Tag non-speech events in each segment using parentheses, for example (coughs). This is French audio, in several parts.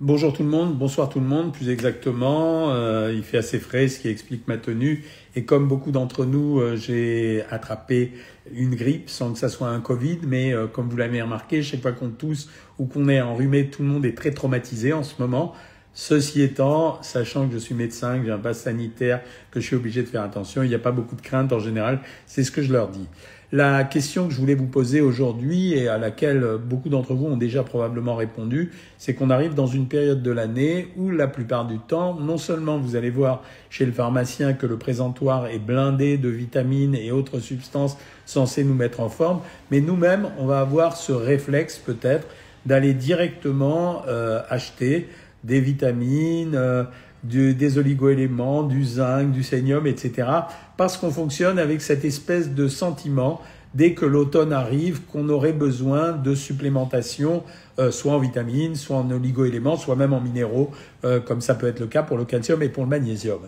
Bonjour tout le monde, bonsoir tout le monde, plus exactement. Euh, il fait assez frais, ce qui explique ma tenue. Et comme beaucoup d'entre nous, euh, j'ai attrapé une grippe sans que ça soit un Covid. Mais euh, comme vous l'avez remarqué, chaque fois qu'on tousse ou qu'on est enrhumé, tout le monde est très traumatisé en ce moment. Ceci étant, sachant que je suis médecin, que j'ai un passe sanitaire, que je suis obligé de faire attention, il n'y a pas beaucoup de crainte en général. C'est ce que je leur dis. La question que je voulais vous poser aujourd'hui et à laquelle beaucoup d'entre vous ont déjà probablement répondu, c'est qu'on arrive dans une période de l'année où la plupart du temps, non seulement vous allez voir chez le pharmacien que le présentoir est blindé de vitamines et autres substances censées nous mettre en forme, mais nous-mêmes, on va avoir ce réflexe peut-être d'aller directement euh, acheter des vitamines, euh, du, des oligoéléments, du zinc, du sénium, etc. Parce qu'on fonctionne avec cette espèce de sentiment dès que l'automne arrive qu'on aurait besoin de supplémentation, euh, soit en vitamines, soit en oligoéléments, soit même en minéraux, euh, comme ça peut être le cas pour le calcium et pour le magnésium.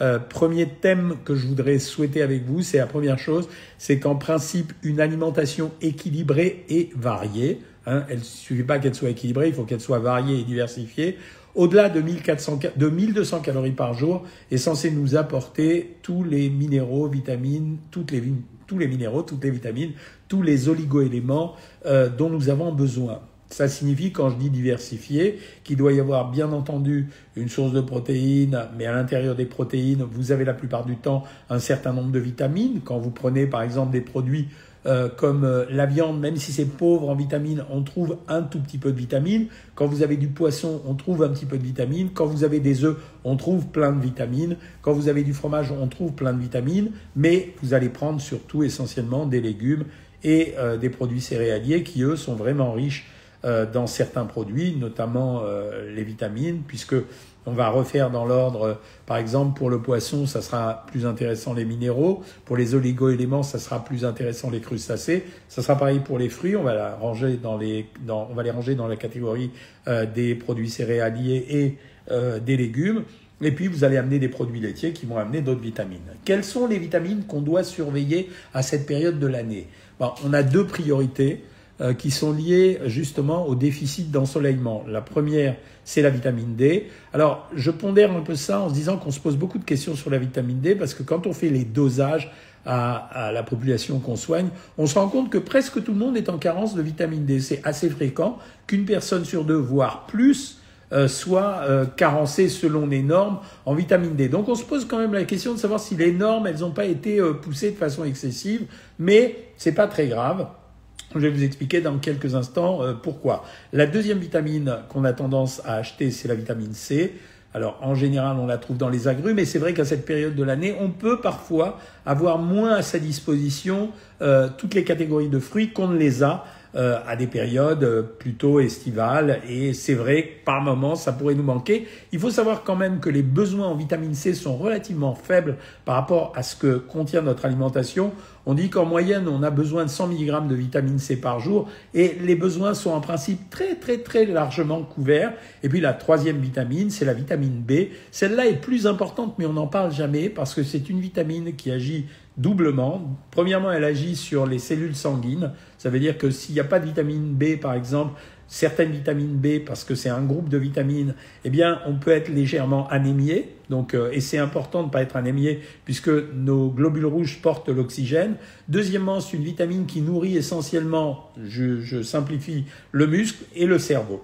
Euh, premier thème que je voudrais souhaiter avec vous, c'est la première chose, c'est qu'en principe, une alimentation équilibrée et variée, hein, elle ne suffit pas qu'elle soit équilibrée, il faut qu'elle soit variée et diversifiée, au-delà de, 1400, de 1200 calories par jour, est censé nous apporter tous les minéraux, vitamines, toutes les, tous les minéraux, toutes les vitamines, tous les oligoéléments euh, dont nous avons besoin. Ça signifie, quand je dis diversifié, qu'il doit y avoir bien entendu une source de protéines, mais à l'intérieur des protéines, vous avez la plupart du temps un certain nombre de vitamines. Quand vous prenez par exemple des produits euh, comme euh, la viande, même si c'est pauvre en vitamines, on trouve un tout petit peu de vitamines. Quand vous avez du poisson, on trouve un petit peu de vitamines. Quand vous avez des œufs, on trouve plein de vitamines. Quand vous avez du fromage, on trouve plein de vitamines. Mais vous allez prendre surtout essentiellement des légumes et euh, des produits céréaliers qui, eux, sont vraiment riches dans certains produits, notamment les vitamines, puisque on va refaire dans l'ordre, par exemple, pour le poisson, ça sera plus intéressant les minéraux. Pour les oligo-éléments, ça sera plus intéressant les crustacés. Ça sera pareil pour les fruits. On va, la ranger dans les, dans, ranger dans la catégorie euh, des produits céréaliers et euh, des légumes. Et puis, vous allez amener des produits laitiers qui vont amener d'autres vitamines. Quelles sont les vitamines qu'on doit surveiller à cette période de l'année? Bon, On a deux priorités. Euh, qui sont liées justement au déficit d'ensoleillement. La première, c'est la vitamine D. Alors, je pondère un peu ça en se disant qu'on se pose beaucoup de questions sur la vitamine D parce que quand on fait les dosages à, la population qu'on soigne, on se rend compte que presque tout le monde est en carence de vitamine D. C'est assez fréquent qu'une personne sur deux, voire plus, euh, soit euh, carencée selon les normes en vitamine D. Donc on se pose quand même la question de savoir si les normes, elles n'ont pas été poussées de façon excessive, mais c'est pas très grave. Je vais vous expliquer dans quelques instants euh, pourquoi. La deuxième vitamine qu'on a tendance à acheter, c'est la vitamine C. Alors en général, on la trouve dans les agrumes, mais c'est vrai qu'à cette période de l'année, on peut parfois avoir moins à sa disposition euh, toutes les catégories de fruits qu'on ne les a euh, à des périodes euh, plutôt estivales. Et c'est vrai que par moments, ça pourrait nous manquer. Il faut savoir quand même que les besoins en vitamine C sont relativement faibles par rapport à ce que contient notre alimentation. On dit qu'en moyenne, on a besoin de 100 mg de vitamine C par jour et les besoins sont en principe très très très largement couverts. Et puis la troisième vitamine, c'est la vitamine B. Celle-là est plus importante mais on n'en parle jamais parce que c'est une vitamine qui agit doublement. Premièrement, elle agit sur les cellules sanguines. Ça veut dire que s'il n'y a pas de vitamine B, par exemple, certaines vitamines B, parce que c'est un groupe de vitamines, eh bien, on peut être légèrement anémié. Donc, euh, et c'est important de ne pas être anémié puisque nos globules rouges portent l'oxygène. Deuxièmement, c'est une vitamine qui nourrit essentiellement, je, simplifie, le muscle et le cerveau.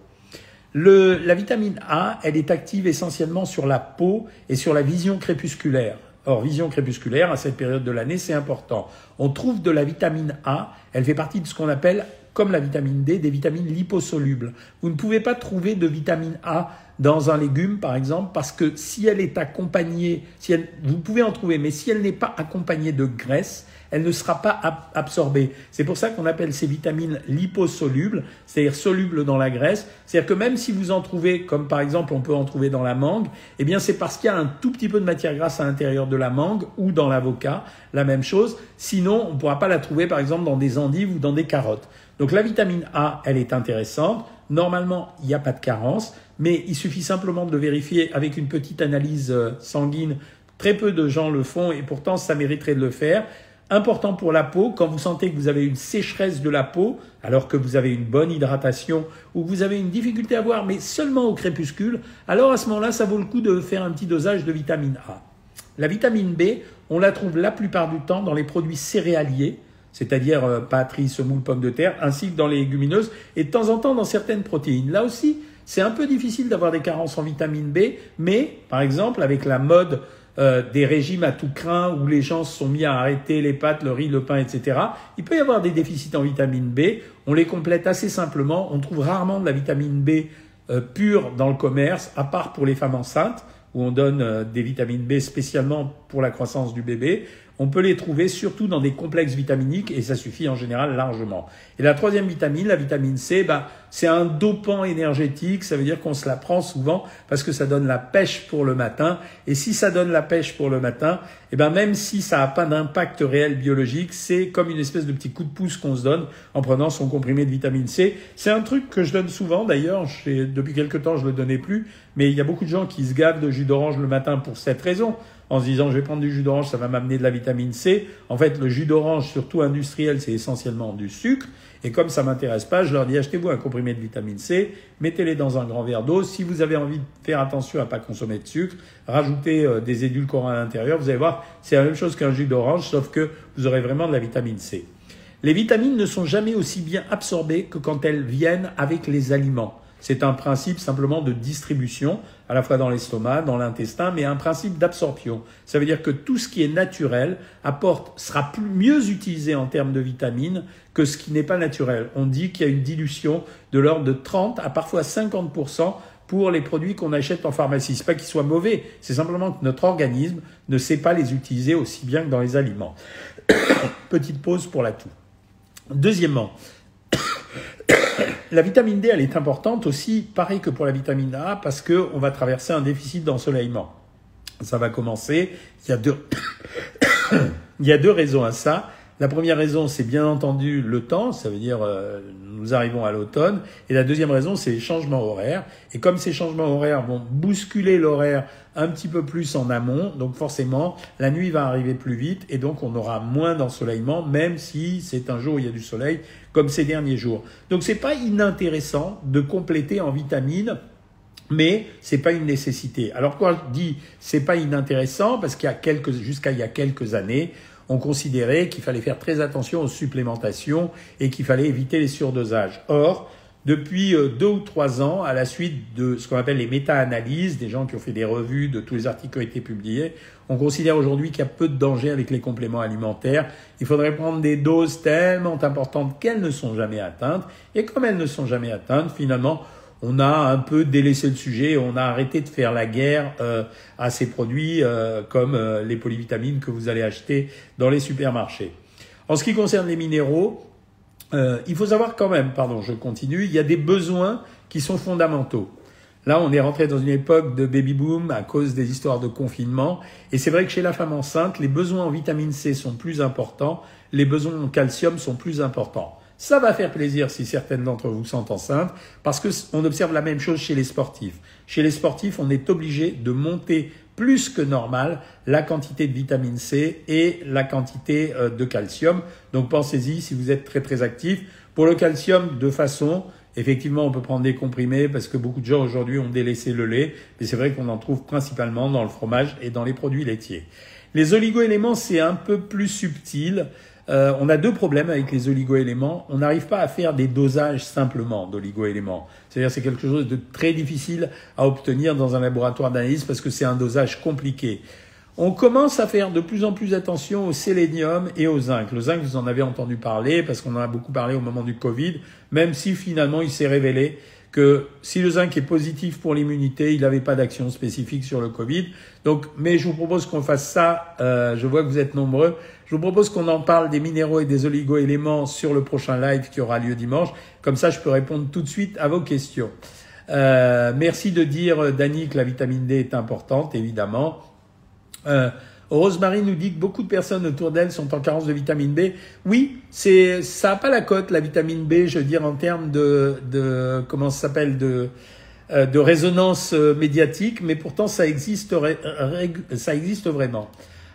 La vitamine A, elle est active essentiellement sur la peau et sur la vision crépusculaire. Or, vision crépusculaire, à cette période de l'année, c'est important. On trouve de la vitamine A, elle fait partie de ce qu'on appelle, comme la vitamine D, des vitamines liposolubles. Vous ne pouvez pas trouver de vitamine A dans un légume, par exemple, parce que si elle est accompagnée, si elle, vous pouvez en trouver, mais si elle n'est pas accompagnée de graisse, elle ne sera pas absorbée. C'est pour ça qu'on appelle ces vitamines liposolubles, c'est-à-dire solubles dans la graisse. C'est-à-dire que même si vous en trouvez, comme par exemple on peut en trouver dans la mangue, eh bien c'est parce qu'il y a un tout petit peu de matière grasse à l'intérieur de la mangue ou dans l'avocat, la même chose. Sinon, on ne pourra pas la trouver par exemple dans des endives ou dans des carottes. Donc la vitamine A, elle est intéressante. Normalement, il n'y a pas de carence, mais il suffit simplement de vérifier avec une petite analyse euh, sanguine. Très peu de gens le font et pourtant ça mériterait de le faire Important pour la peau, quand vous sentez que vous avez une sécheresse de la peau, alors que vous avez une bonne hydratation ou que vous avez une difficulté à voir, mais seulement au crépuscule, alors à ce moment-là, ça vaut le coup de faire un petit dosage de vitamine A. La vitamine B, on la trouve la plupart du temps dans les produits céréaliers, c'est-à-dire euh, patrie, semoule, pommes de terre, ainsi que dans les légumineuses, et de temps en temps dans certaines protéines. Là aussi, c'est un peu difficile d'avoir des carences en vitamine B, mais par exemple, avec la mode euh, des régimes à tout craint où les gens se sont mis à arrêter les pâtes, le riz, le pain, etc. Il peut y avoir des déficits en vitamine B. On les complète assez simplement. On trouve rarement de la vitamine B euh, pure dans le commerce, à part pour les femmes enceintes où on donne euh, des vitamines B spécialement pour la croissance du bébé. On peut les trouver surtout dans des complexes vitaminiques et ça suffit en général largement. Et la troisième vitamine, la vitamine C, bah, c'est un dopant énergétique. Ça veut dire qu'on se la prend souvent parce que ça donne la pêche pour le matin. Et si ça donne la pêche pour le matin, eh ben même si ça n'a pas d'impact réel biologique, c'est comme une espèce de petit coup de pouce qu'on se donne en prenant son comprimé de vitamine C. C'est un truc que je donne souvent d'ailleurs. Depuis quelque temps, je le donnais plus. Mais il y a beaucoup de gens qui se gavent de jus d'orange le matin pour cette raison en se disant je vais prendre du jus d'orange, ça va m'amener de la vitamine C. En fait, le jus d'orange, surtout industriel, c'est essentiellement du sucre. Et comme ça m'intéresse pas, je leur dis achetez-vous un comprimé de vitamine C, mettez-les dans un grand verre d'eau. Si vous avez envie de faire attention à pas consommer de sucre, rajoutez euh, des édulcorants à l'intérieur. Vous allez voir, c'est la même chose qu'un jus d'orange, sauf que vous aurez vraiment de la vitamine C. Les vitamines ne sont jamais aussi bien absorbées que quand elles viennent avec les aliments. C'est un principe simplement de distribution, à la fois dans l'estomac, dans l'intestin, mais un principe d'absorption. Ça veut dire que tout ce qui est naturel apporte, sera mieux utilisé en termes de vitamines que ce qui n'est pas naturel. On dit qu'il y a une dilution de l'ordre de 30 à parfois 50% pour les produits qu'on achète en pharmacie. C'est pas qu'ils soient mauvais, c'est simplement que notre organisme ne sait pas les utiliser aussi bien que dans les aliments. (coughs) Petite pause pour la toux. Deuxièmement, la vitamine D, elle est importante aussi, pareil que pour la vitamine A, parce qu'on va traverser un déficit d'ensoleillement. Ça va commencer. Il y a deux, (coughs) il y a deux raisons à ça. La première raison, c'est bien entendu le temps, ça veut dire euh, nous arrivons à l'automne. Et la deuxième raison, c'est les changements horaires. Et comme ces changements horaires vont bousculer l'horaire un petit peu plus en amont, donc forcément, la nuit va arriver plus vite et donc on aura moins d'ensoleillement, même si c'est un jour où il y a du soleil, comme ces derniers jours. Donc c'est pas inintéressant de compléter en vitamines mais c'est pas une nécessité. Alors quoi je dis c'est pas inintéressant parce qu'il y a quelques jusqu'à il y a quelques années, on considérait qu'il fallait faire très attention aux supplémentations et qu'il fallait éviter les surdosages. Or, depuis euh, deux ou trois ans, à la suite de ce qu'on appelle les méta-analyses, des gens qui ont fait des revues de tous les articles qui ont été publiés, on considère aujourd'hui qu'il y a peu de danger avec les compléments alimentaires. Il faudrait prendre des doses tellement importantes qu'elles ne sont jamais atteintes. Et comme elles ne sont jamais atteintes, finalement, on a un peu délaissé le sujet, on a arrêté de faire la guerre euh, à ces produits euh, comme euh, les polyvitamines que vous allez acheter dans les supermarchés. En ce qui concerne les minéraux, il faut savoir quand même, pardon, je continue, il y a des besoins qui sont fondamentaux. Là, on est rentré dans une époque de baby boom à cause des histoires de confinement. Et c'est vrai que chez la femme enceinte, les besoins en vitamine C sont plus importants, les besoins en calcium sont plus importants. Ça va faire plaisir si certaines d'entre vous sont enceintes, parce que on observe la même chose chez les sportifs. Chez les sportifs, on est obligé de monter plus que normal la quantité de vitamine C et la quantité euh, de calcium. Donc pensez-y si vous êtes très très actif. Pour le calcium, de façon, effectivement, on peut prendre des comprimés parce que beaucoup de gens aujourd'hui ont délaissé le lait, mais c'est vrai qu'on en trouve principalement dans le fromage et dans les produits laitiers. Les oligoéléments, c'est un peu plus subtil. Euh, on a deux problèmes avec les oligoéléments. On n'arrive pas à faire des dosages simplement d'oligoéléments. C'est-à-dire c'est quelque chose de très difficile à obtenir dans un laboratoire d'analyse parce que c'est un dosage compliqué. On commence à faire de plus en plus attention au sélénium et au zinc. Le zinc, vous en avez entendu parler parce qu'on en a beaucoup parlé au moment du Covid, même si finalement il s'est révélé que si le zinc est positif pour l'immunité, il n'avait pas d'action spécifique sur le Covid. Donc, mais je vous propose qu'on fasse ça. Euh, je vois que vous êtes nombreux. Je vous propose qu'on en parle des minéraux et des oligo-éléments sur le prochain live qui aura lieu dimanche. Comme ça, je peux répondre tout de suite à vos questions. Euh, merci de dire, Dani, que la vitamine D est importante, évidemment. Euh, Rosemary nous dit que beaucoup de personnes autour d'elle sont en carence de vitamine B. Oui, c'est ça n'a pas la cote la vitamine B, je veux dire en termes de, de comment ça s'appelle de euh, de résonance euh, médiatique, mais pourtant ça existe ça existe vraiment.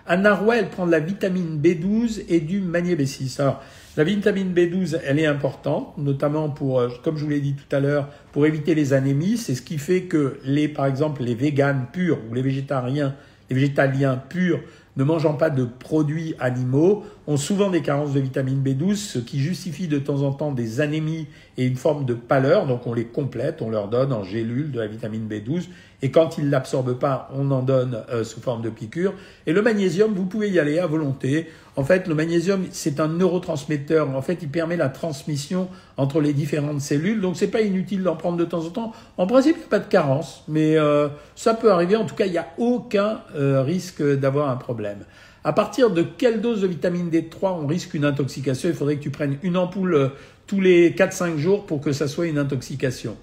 Anna Roy, elle prend de la vitamine B12 et du B6. Alors, la vitamine B12, elle est importante, notamment pour, euh, comme je vous l'ai dit tout à l'heure, pour éviter les anémies. C'est ce qui fait que les, par exemple, les véganes purs ou les végétariens, végétaliens purs ne mangeant pas de produits animaux ont souvent des carences de vitamine B12, ce qui justifie de temps en temps des anémies et une forme de pâleur. Donc on les complète, on leur donne en gélule de la vitamine B12 et quand ils ne l'absorbent pas, on en donne euh, sous forme de piqûre. Et le magnésium, vous pouvez y aller à volonté. En fait, le magnésium, c'est un neurotransmetteur. En fait, il permet la transmission entre les différentes cellules. Donc, c'est pas inutile d'en prendre de temps en temps. En principe, il n'y a pas de carence, mais euh, ça peut arriver. En tout cas, il n'y a aucun euh, risque d'avoir un problème. À partir de quelle dose de vitamine D3 on risque une intoxication? Il faudrait que tu prennes une ampoule tous les 4-5 jours pour que ça soit une intoxication.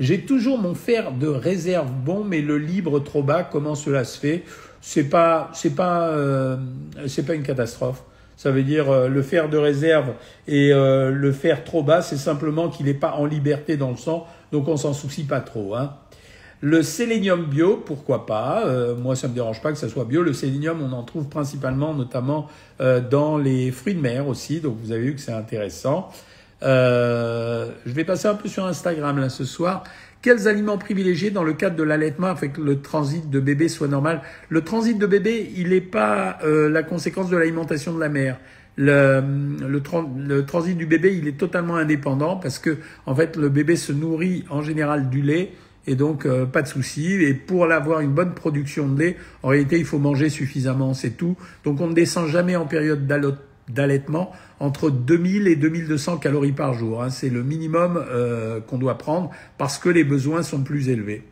J'ai toujours mon fer de réserve bon, mais le libre trop bas. Comment cela se fait? C'est pas, c'est pas, euh, c'est pas une catastrophe. Ça veut dire euh, le fer de réserve et euh, le fer trop bas, c'est simplement qu'il n'est pas en liberté dans le sang, donc on s'en soucie pas trop. Hein. Le sélénium bio, pourquoi pas Moi, ça me dérange pas que ça soit bio. Le sélénium, on en trouve principalement, notamment dans les fruits de mer aussi. Donc, vous avez vu que c'est intéressant. Euh, je vais passer un peu sur Instagram là ce soir. Quels aliments privilégier dans le cadre de l'allaitement que le transit de bébé soit normal? Le transit de bébé, il n'est pas euh, la conséquence de l'alimentation de la mère. Le, le, transit du bébé, il est totalement indépendant parce que en fait le bébé se nourrit en général du lait et donc euh, pas de souci. Et pour avoir une bonne production de lait, en réalité il faut manger suffisamment, c'est tout. Donc on ne descend jamais en période d'allaitement entre 2000 et 2200 calories par jour. Hein. C'est le minimum euh, qu'on doit prendre parce que les besoins sont plus élevés.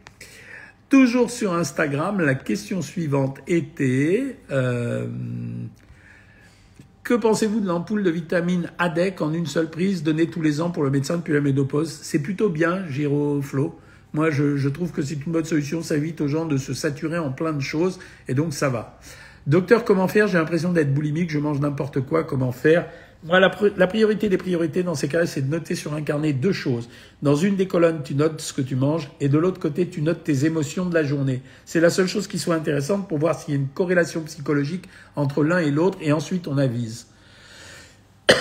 Toujours sur Instagram, la question suivante était euh, que pensez-vous de l'ampoule de vitamine ADEC en une seule prise donnée tous les ans pour le médecin depuis la ménopause? C'est plutôt bien, Giroflo. Moi, je, je trouve que c'est une bonne solution. Ça évite aux gens de se saturer en plein de choses et donc ça va. Docteur, comment faire? J'ai l'impression d'être boulimique, je mange n'importe quoi. Comment faire? Moi, la, priorité des priorités dans ces cas-là, c'est de noter sur un carnet deux choses. Dans une des colonnes, tu notes ce que tu manges et de l'autre côté, tu notes tes émotions de la journée. C'est la seule chose qui soit intéressante pour voir s'il y a une corrélation psychologique entre l'un et l'autre et ensuite on avise. (coughs)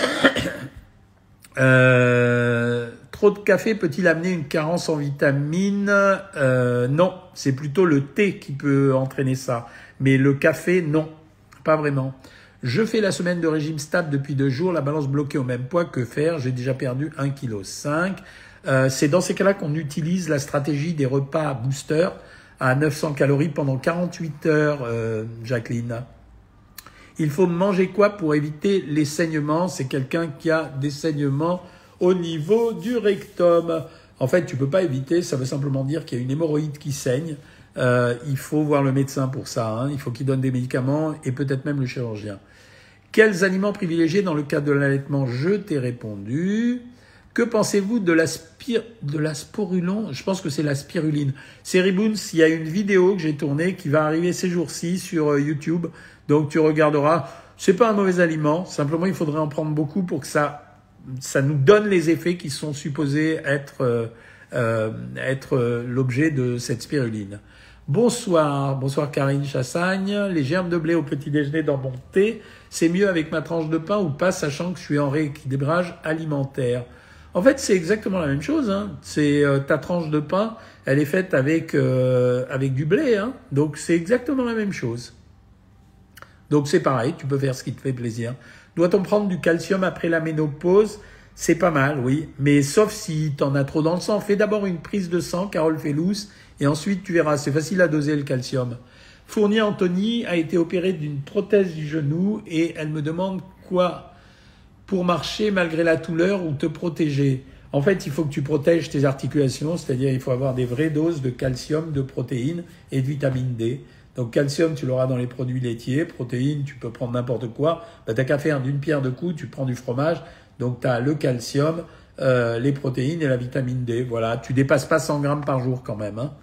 Euh, trop de café peut-il amener une carence en vitamines euh, Non, c'est plutôt le thé qui peut entraîner ça. Mais le café, non, pas vraiment. Je fais la semaine de régime stable depuis deux jours, la balance bloquée au même poids. Que faire? J'ai déjà perdu 1,5 kg. Euh, c'est dans ces cas-là qu'on utilise la stratégie des repas booster à 900 calories pendant 48 heures, euh, Jacqueline. Il faut manger quoi pour éviter les saignements? C'est quelqu'un qui a des saignements au niveau du rectum. En fait, tu peux pas éviter, ça veut simplement dire qu'il y a une hémorroïde qui saigne. Euh, il faut voir le médecin pour ça. Hein. Il faut qu'il donne des médicaments et peut-être même le chirurgien. Quels aliments privilégiés dans le cadre de l'allaitement? Je t'ai répondu. Que pensez-vous de la, de la sporulon? Je pense que c'est la spiruline. C'est Riboons, il y a une vidéo que j'ai tournée qui va arriver ces jours-ci sur euh, YouTube. Donc tu regarderas. C'est pas un mauvais aliment. Simplement, il faudrait en prendre beaucoup pour que ça, ça nous donne les effets qui sont supposés être, euh, euh être euh, l'objet de cette spiruline. Bonsoir, bonsoir Karine Chassagne. Les germes de blé au petit déjeuner dans mon thé c'est mieux avec ma tranche de pain ou pas, sachant que je suis en rééquilibrage alimentaire. En fait, c'est exactement la même chose. Hein. C'est ta tranche de pain, elle est faite avec avec du blé, hein. donc c'est exactement la même chose. Donc c'est pareil, tu peux faire ce qui te fait plaisir. Doit-on prendre du calcium après la ménopause? C'est pas mal, oui, mais sauf si tu en as trop dans le sang. Fais d'abord une prise de sang, Carole Fellous, et ensuite tu verras. C'est facile à doser le calcium. Fournier Anthony a été opérée d'une prothèse du genou et elle me demande quoi pour marcher malgré la douleur ou te protéger. En fait, il faut que tu protèges tes articulations, c'est-à-dire il faut avoir des vraies doses de calcium, de protéines et de vitamine D. Donc calcium, tu l'auras dans les produits laitiers, protéines, tu peux prendre n'importe quoi. Bah, tu qu'à faire d'une pierre deux coups, tu prends du fromage, donc tu as le calcium, euh, les protéines et la vitamine D. Voilà, tu dépasses pas 100 grammes par jour quand même. Hein.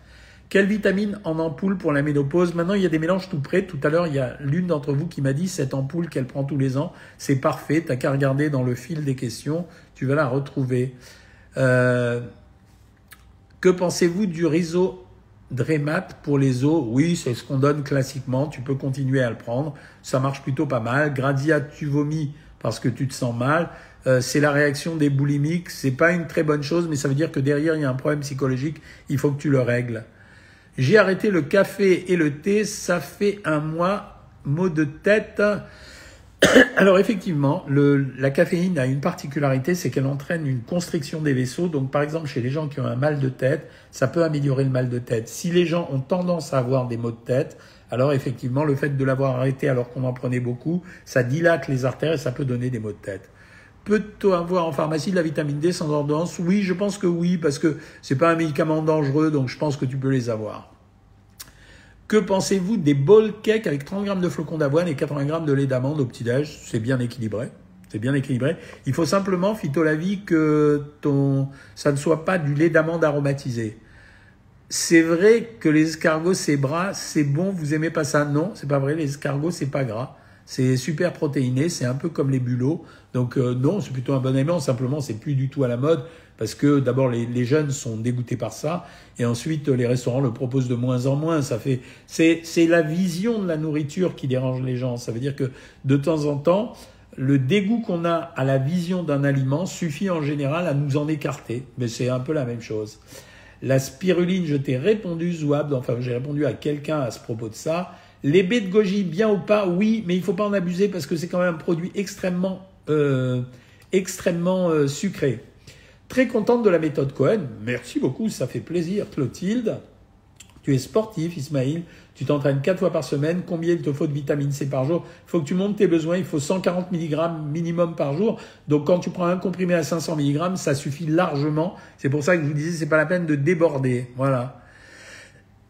Quelle vitamine en ampoule pour la ménopause? Maintenant, il y a des mélanges tout prêts. Tout à l'heure, il y a l'une d'entre vous qui m'a dit cette ampoule qu'elle prend tous les ans. C'est parfait. T'as qu'à regarder dans le fil des questions. Tu vas la retrouver. Euh, que pensez-vous du riso Dremat pour les os, oui, c'est ce qu'on donne classiquement. Tu peux continuer à le prendre. Ça marche plutôt pas mal. Gradia, tu vomis parce que tu te sens mal. Euh, c'est la réaction des boulimiques. C'est pas une très bonne chose, mais ça veut dire que derrière il y a un problème psychologique. Il faut que tu le règles. J'ai arrêté le café et le thé. Ça fait un mois. Mot de tête. (coughs) Alors effectivement, la caféine a une particularité, c'est qu'elle entraîne une constriction des vaisseaux. Donc par exemple, chez les gens qui ont un mal de tête, ça peut améliorer le mal de tête. Si les gens ont tendance à avoir des maux de tête, alors effectivement, le fait de l'avoir arrêté alors qu'on en prenait beaucoup, ça dilate les artères et ça peut donner des maux de tête. Peut-on avoir en pharmacie de la vitamine D sans ordonnance? Oui, je pense que oui, parce que c'est pas un médicament dangereux, donc je pense que tu peux les avoir. Que pensez-vous des bol cakes avec 30 grammes de flocons d'avoine et 80 grammes de lait d'amande au petit-déj? C'est bien équilibré. C'est bien équilibré. Il faut simplement, vie que ton, ça ne soit pas du lait d'amande aromatisé. C'est vrai que les escargots, c'est gras, c'est bon, vous aimez pas ça? Non, c'est pas vrai, les escargots, c'est pas gras. C'est super protéiné, c'est un peu comme les bulots. Donc euh, non, c'est plutôt un bon aliment, simplement c'est plus du tout à la mode parce que d'abord les, les, jeunes sont dégoûtés par ça et ensuite les restaurants le proposent de moins en moins. Ça fait c'est c'est la vision de la nourriture qui dérange les gens. Ça veut dire que de temps en temps le dégoût qu'on a à la vision d'un aliment suffit en général à nous en écarter, mais c'est un peu la même chose. La spiruline, je t'ai répondu, Zouab, enfin j'ai répondu à quelqu'un à ce propos de ça. Les baies de goji, bien ou pas, oui, mais il faut pas en abuser parce que c'est quand même un produit extrêmement, euh, extrêmement euh, sucré. Très contente de la méthode Cohen. Merci beaucoup, ça fait plaisir. Clotilde, tu es sportif, Ismaïl. Tu t'entraînes quatre fois par semaine. Combien il te faut de vitamine C par jour? Il faut que tu montes tes besoins. Il faut 140 mg minimum par jour. Donc quand tu prends un comprimé à 500 mg, ça suffit largement. C'est pour ça que je vous disais, c'est pas la peine de déborder. Voilà.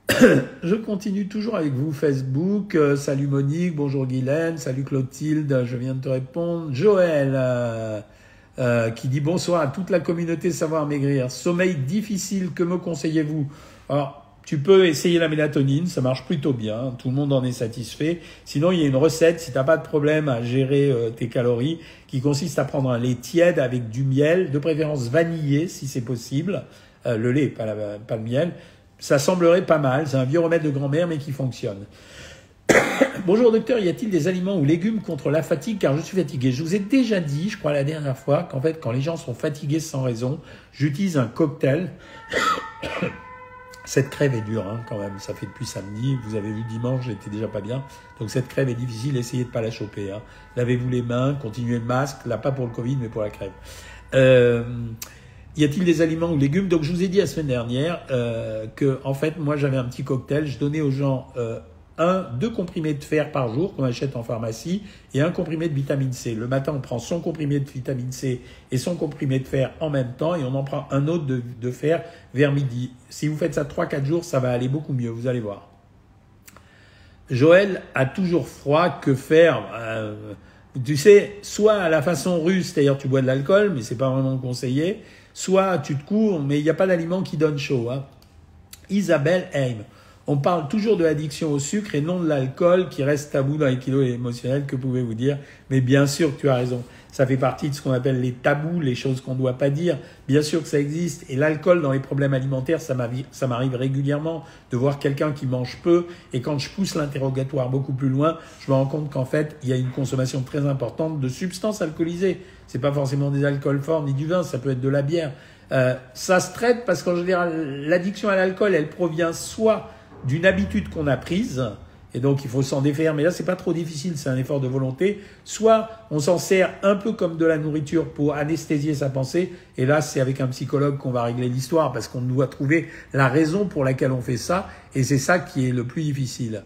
(coughs) je continue toujours avec vous, Facebook. Euh, salut Monique, bonjour Guylaine, salut Clotilde, je viens de te répondre. Joël, euh, euh, qui dit bonsoir à toute la communauté Savoir Maigrir. Sommeil difficile, que me conseillez-vous? Alors, tu peux essayer la mélatonine, ça marche plutôt bien, tout le monde en est satisfait. Sinon, il y a une recette, si tu n'as pas de problème à gérer tes calories, qui consiste à prendre un lait tiède avec du miel, de préférence vanillé si c'est possible, le lait, pas le miel. Ça semblerait pas mal, c'est un vieux remède de grand-mère mais qui fonctionne. (coughs) Bonjour docteur, y a-t-il des aliments ou légumes contre la fatigue? Car je suis fatigué Je vous ai déjà dit, je crois la dernière fois, qu'en fait quand les gens sont fatigués sans raison, j'utilise un cocktail. (coughs) cette crève est dure hein, quand même, ça fait depuis samedi, vous avez vu dimanche, j'étais déjà pas bien. Donc cette crève est difficile, essayez de pas la choper. Hein. Lavez-vous les mains, continuez le masque, là pas pour le Covid mais pour la crève. Euh, y a-t-il des aliments ou légumes? Donc je vous ai dit la semaine dernière euh, que en fait moi j'avais un petit cocktail, je donnais aux gens euh, un, deux comprimés de fer par jour qu'on achète en pharmacie et un comprimé de vitamine C. Le matin, on prend son comprimé de vitamine C et son comprimé de fer en même temps et on en prend un autre de, fer vers midi. Si vous faites ça 3-4 jours, ça va aller beaucoup mieux, vous allez voir. Joël a toujours froid, que faire? Euh, Tu sais, soit à la façon russe, c'est-à-dire tu bois de l'alcool, mais c'est pas vraiment conseillé, soit tu te cours, mais il n'y a pas d'aliment qui donne chaud. Hein. Isabelle aime. On parle toujours de l'addiction au sucre et non de l'alcool qui reste tabou dans les kilos émotionnels, que pouvez-vous dire? Mais bien sûr tu as raison. Ça fait partie de ce qu'on appelle les tabous, les choses qu'on ne doit pas dire. Bien sûr que ça existe. Et l'alcool dans les problèmes alimentaires, ça m'arrive régulièrement de voir quelqu'un qui mange peu. Et quand je pousse l'interrogatoire beaucoup plus loin, je me rends compte qu'en fait, il y a une consommation très importante de substances alcoolisées. C'est pas forcément des alcools forts ni du vin, ça peut être de la bière. Euh, ça se traite parce qu'en général, l'addiction à l'alcool, elle provient soit d'une habitude qu'on a prise, et donc il faut s'en défaire, mais là c'est pas trop difficile, c'est un effort de volonté. Soit on s'en sert un peu comme de la nourriture pour anesthésier sa pensée, et là c'est avec un psychologue qu'on va régler l'histoire, parce qu'on doit trouver la raison pour laquelle on fait ça, et c'est ça qui est le plus difficile.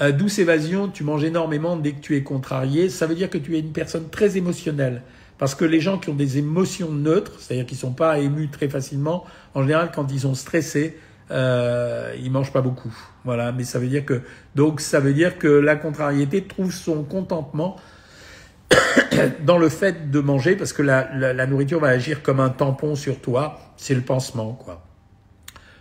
Euh, douce évasion, tu manges énormément dès que tu es contrarié, ça veut dire que tu es une personne très émotionnelle. Parce que les gens qui ont des émotions neutres, c'est-à-dire qui ne sont pas émus très facilement, en général quand ils sont stressés, euh, il mange pas beaucoup. Voilà, mais ça veut dire que donc ça veut dire que la contrariété trouve son contentement (coughs) dans le fait de manger parce que la, la, nourriture va agir comme un tampon sur toi. C'est le pansement, quoi.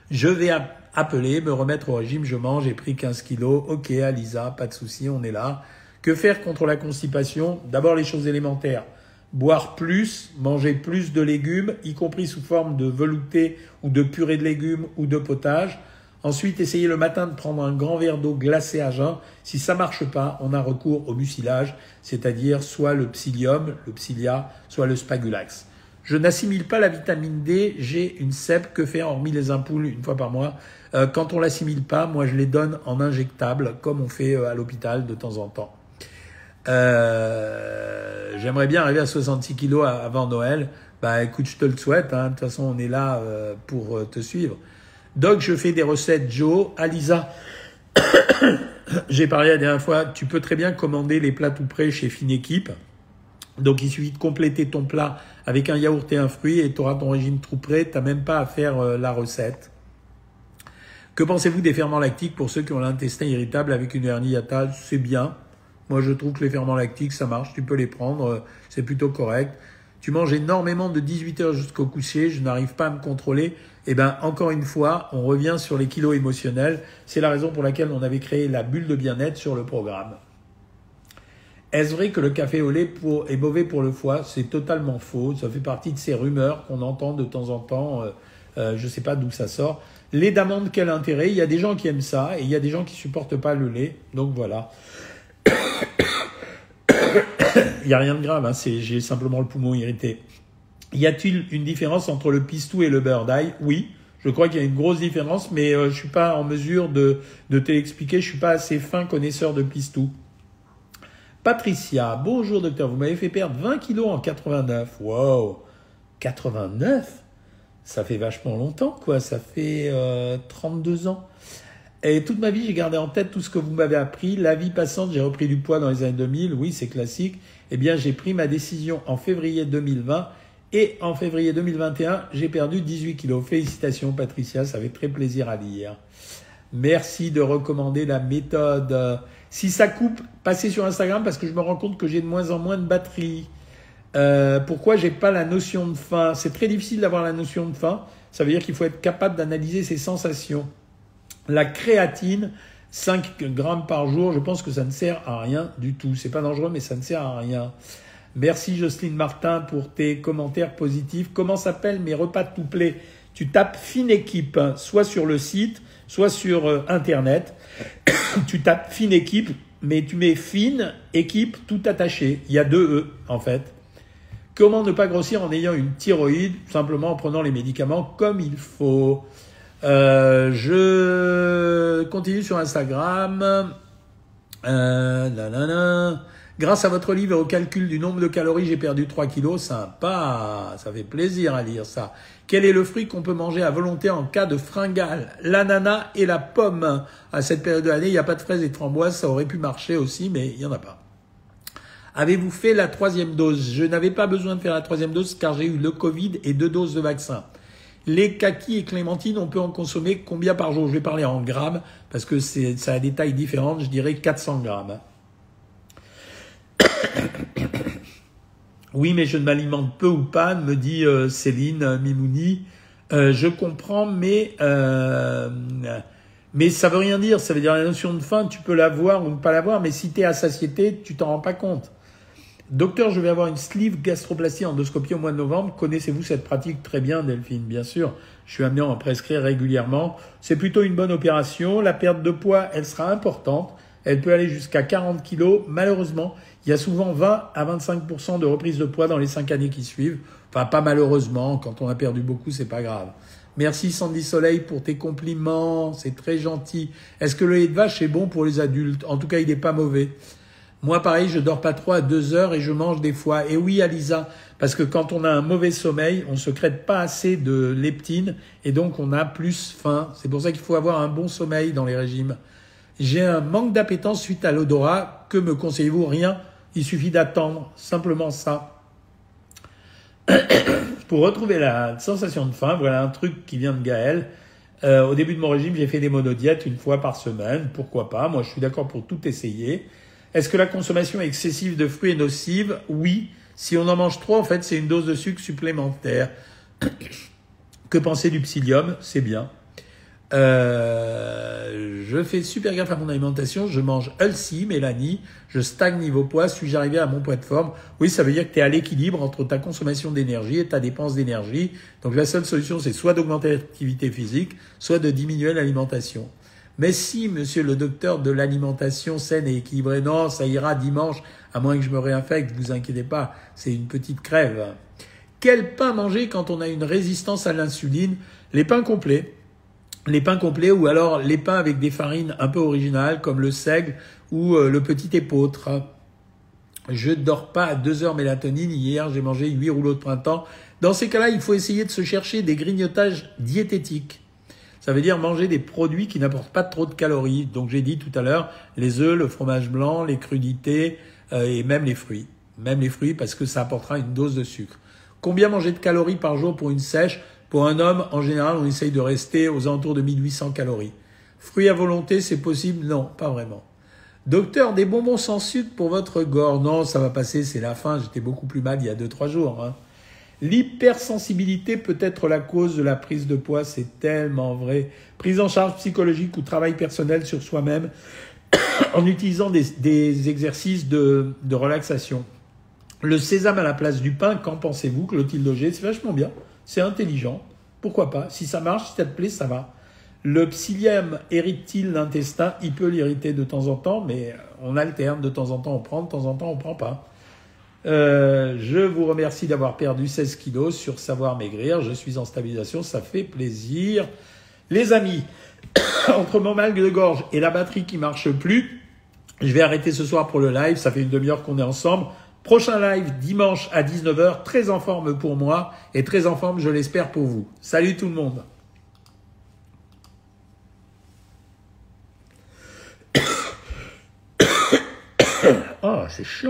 Je vais appeler, me remettre au régime. Je mange, j'ai pris 15 kilos. Ok, Alisa, pas de souci, on est là. Que faire contre la constipation? D'abord les choses élémentaires boire plus, manger plus de légumes, y compris sous forme de velouté ou de purée de légumes ou de potage. Ensuite, essayez le matin de prendre un grand verre d'eau glacée à jeun. Si ça marche pas, on a recours au mucilage, c'est-à-dire soit le psyllium, le psyllia, soit le spagulax. Je n'assimile pas la vitamine D, j'ai une CEP que faire hormis les ampoules une fois par mois. Euh, quand on l'assimile pas, moi je les donne en injectable comme on fait euh, à l'hôpital de temps en temps. Euh, J'aimerais bien arriver à 66 kilos avant Noël. Bah écoute, je te le souhaite. Hein. De toute façon, on est là euh, pour te suivre. Donc, je fais des recettes Joe. Alisa, (coughs) j'ai parlé la dernière fois, tu peux très bien commander les plats tout prêts chez Fine Équipe. Donc, il suffit de compléter ton plat avec un yaourt et un fruit et tu auras ton régime tout prêt. Tu n'as même pas à faire euh, la recette. Que pensez-vous des ferments lactiques pour ceux qui ont l'intestin irritable avec une hernie hiatale C'est bien. Moi, je trouve que les ferments lactiques, ça marche. Tu peux les prendre. Euh, c'est plutôt correct. Tu manges énormément de 18 heures jusqu'au coucher. Je n'arrive pas à me contrôler eh ben, encore une fois, on revient sur les kilos émotionnels. C'est la raison pour laquelle on avait créé la bulle de bien-être sur le programme. Est-ce vrai que le café au lait est mauvais pour le foie? C'est totalement faux. Ça fait partie de ces rumeurs qu'on entend de temps en temps. Euh, euh, je ne sais pas d'où ça sort. Lait d'amande, quel intérêt? Il y a des gens qui aiment ça et il y a des gens qui supportent pas le lait. Donc voilà. (coughs) il n'y a rien de grave. Hein. J'ai simplement le poumon irrité. Y a-t-il une différence entre le pistou et le bird eye Oui, je crois qu'il y a une grosse différence, mais euh, je suis pas en mesure de, de te l'expliquer. Je suis pas assez fin connaisseur de pistou. Patricia, bonjour docteur, vous m'avez fait perdre 20 kilos en 89. Wow, 89 Ça fait vachement longtemps, quoi. Ça fait euh, 32 ans. Et toute ma vie, j'ai gardé en tête tout ce que vous m'avez appris. La vie passante, j'ai repris du poids dans les années 2000. Oui, c'est classique. Eh bien, j'ai pris ma décision en février 2020 et en février 2021, j'ai perdu 18 kilos. Félicitations Patricia, ça fait très plaisir à lire. Merci de recommander la méthode. Si ça coupe, passez sur Instagram parce que je me rends compte que j'ai de moins en moins de batterie. Euh, pourquoi j'ai pas la notion de faim? C'est très difficile d'avoir la notion de faim. Ça veut dire qu'il faut être capable d'analyser ses sensations. La créatine, 5 grammes par jour, je pense que ça ne sert à rien du tout. C'est pas dangereux, mais ça ne sert à rien. Merci Jocelyne Martin pour tes commentaires positifs. Comment s'appellent mes repas de plaît Tu tapes Fine Équipe, hein, soit sur le site, soit sur euh, Internet. (coughs) tu tapes Fine Équipe, mais tu mets Fine Équipe tout attaché. Il y a deux E en fait. Comment ne pas grossir en ayant une thyroïde? Simplement en prenant les médicaments comme il faut. Euh, je continue sur Instagram. Euh, Grâce à votre livre et au calcul du nombre de calories, j'ai perdu 3 kilos. Sympa, ça fait plaisir à lire ça. Quel est le fruit qu'on peut manger à volonté en cas de fringale? L'ananas et la pomme. À cette période de l'année, il n'y a pas de fraises et de framboises. Ça aurait pu marcher aussi, mais il n'y en a pas. Avez-vous fait la troisième dose? Je n'avais pas besoin de faire la troisième dose car j'ai eu le Covid et deux doses de vaccin. Les kakis et clémentines, on peut en consommer combien par jour? Je vais parler en grammes parce que ça a des tailles différentes. Je dirais 400 grammes. Oui, mais je ne m'alimente peu ou pas, me dit euh, Céline Mimouni. Euh, je comprends, mais euh, mais ça veut rien dire. Ça veut dire la notion de faim, tu peux l'avoir ou ne pas l'avoir, mais si tu es à satiété, tu t'en rends pas compte. Docteur, je vais avoir une sleeve gastroplastie endoscopie au mois de novembre. Connaissez-vous cette pratique Très bien, Delphine, bien sûr. Je suis amené à en prescrire régulièrement. C'est plutôt une bonne opération. La perte de poids, elle sera importante. Elle peut aller jusqu'à 40 kilos. Malheureusement, il y a souvent 20 à 25% de reprise de poids dans les 5 années qui suivent. Enfin, pas malheureusement, quand on a perdu beaucoup, c'est pas grave. Merci Sandy Soleil pour tes compliments, c'est très gentil. Est-ce que le lait de vache est bon pour les adultes? En tout cas, il n'est pas mauvais. Moi, pareil, je dors pas trop à 2 heures et je mange des fois. Et oui, Alisa, parce que quand on a un mauvais sommeil, on se crée pas assez de leptine et donc on a plus faim. C'est pour ça qu'il faut avoir un bon sommeil dans les régimes. J'ai un manque d'appétence suite à l'odorat. Que me conseillez-vous? Rien. Il suffit d'attendre, simplement ça. (coughs) Pour retrouver la sensation de faim, voilà un truc qui vient de Gaël. Euh, au début de mon régime, j'ai fait des monodiètes une fois par semaine. Pourquoi pas? Moi, je suis d'accord pour tout essayer. Est-ce que la consommation excessive de fruits est nocive Oui. Si on en mange trop, en fait, c'est une dose de sucre supplémentaire. (coughs) que penser du psyllium? C'est bien. Euh, Je fais super gaffe à mon alimentation. Je mange healthy, Mélanie. Je stagne niveau poids. Suis-je arrivé à mon poids de forme Oui, ça veut dire que tu es à l'équilibre entre ta consommation d'énergie et ta dépense d'énergie. Donc la seule solution, c'est soit d'augmenter l'activité physique, soit de diminuer l'alimentation. Mais si, monsieur le docteur de l'alimentation saine et équilibrée, non, ça ira dimanche, à moins que je me réinfecte, vous inquiétez pas, c'est une petite crève. Quel pain manger quand on a une résistance à l'insuline? Les pains complets. Les pains complets ou alors les pains avec des farines un peu originales comme le seigle ou euh, le petit épeautre. Je ne dors pas à 2 heures mélatonine. Hier, j'ai mangé 8 rouleaux de printemps. Dans ces cas-là, il faut essayer de se chercher des grignotages diététiques. Ça veut dire manger des produits qui n'apportent pas trop de calories. Donc j'ai dit tout à l'heure, les œufs, le fromage blanc, les crudités euh, et même les fruits. Même les fruits parce que ça apportera une dose de sucre. Combien manger de calories par jour pour une sèche? Pour un homme, en général, on essaye de rester aux alentours de 1800 calories. Fruits à volonté, c'est possible? Non, pas vraiment. Docteur, des bonbons sans sucre pour votre gorge? Non, ça va passer, c'est la fin. J'étais beaucoup plus mal il y a 2-3 jours. Hein. L'hypersensibilité peut être la cause de la prise de poids, c'est tellement vrai. Prise en charge psychologique ou travail personnel sur soi-même (coughs) en utilisant des, exercices de, relaxation. Le sésame à la place du pain, qu'en pensez-vous, Clotilde Auger? C'est vachement bien, c'est intelligent. Pourquoi pas? Si ça marche, si ça te plaît, ça va. Le psyllium irrite-t-il l'intestin Il peut l'irriter de temps en temps, mais on alterne. De temps en temps, on prend, de temps en temps, on prend pas. Euh, je vous remercie d'avoir perdu 16 kilos sur Savoir Maigrir. Je suis en stabilisation, ça fait plaisir. Les amis, (coughs) entre mon mal de gorge et la batterie qui marche plus, je vais arrêter ce soir pour le live. Ça fait une demi-heure qu'on est ensemble. Prochain live dimanche à 19h, très en forme pour moi et très en forme, je l'espère, pour vous. Salut tout le monde. oh, (coughs) c'est chiant.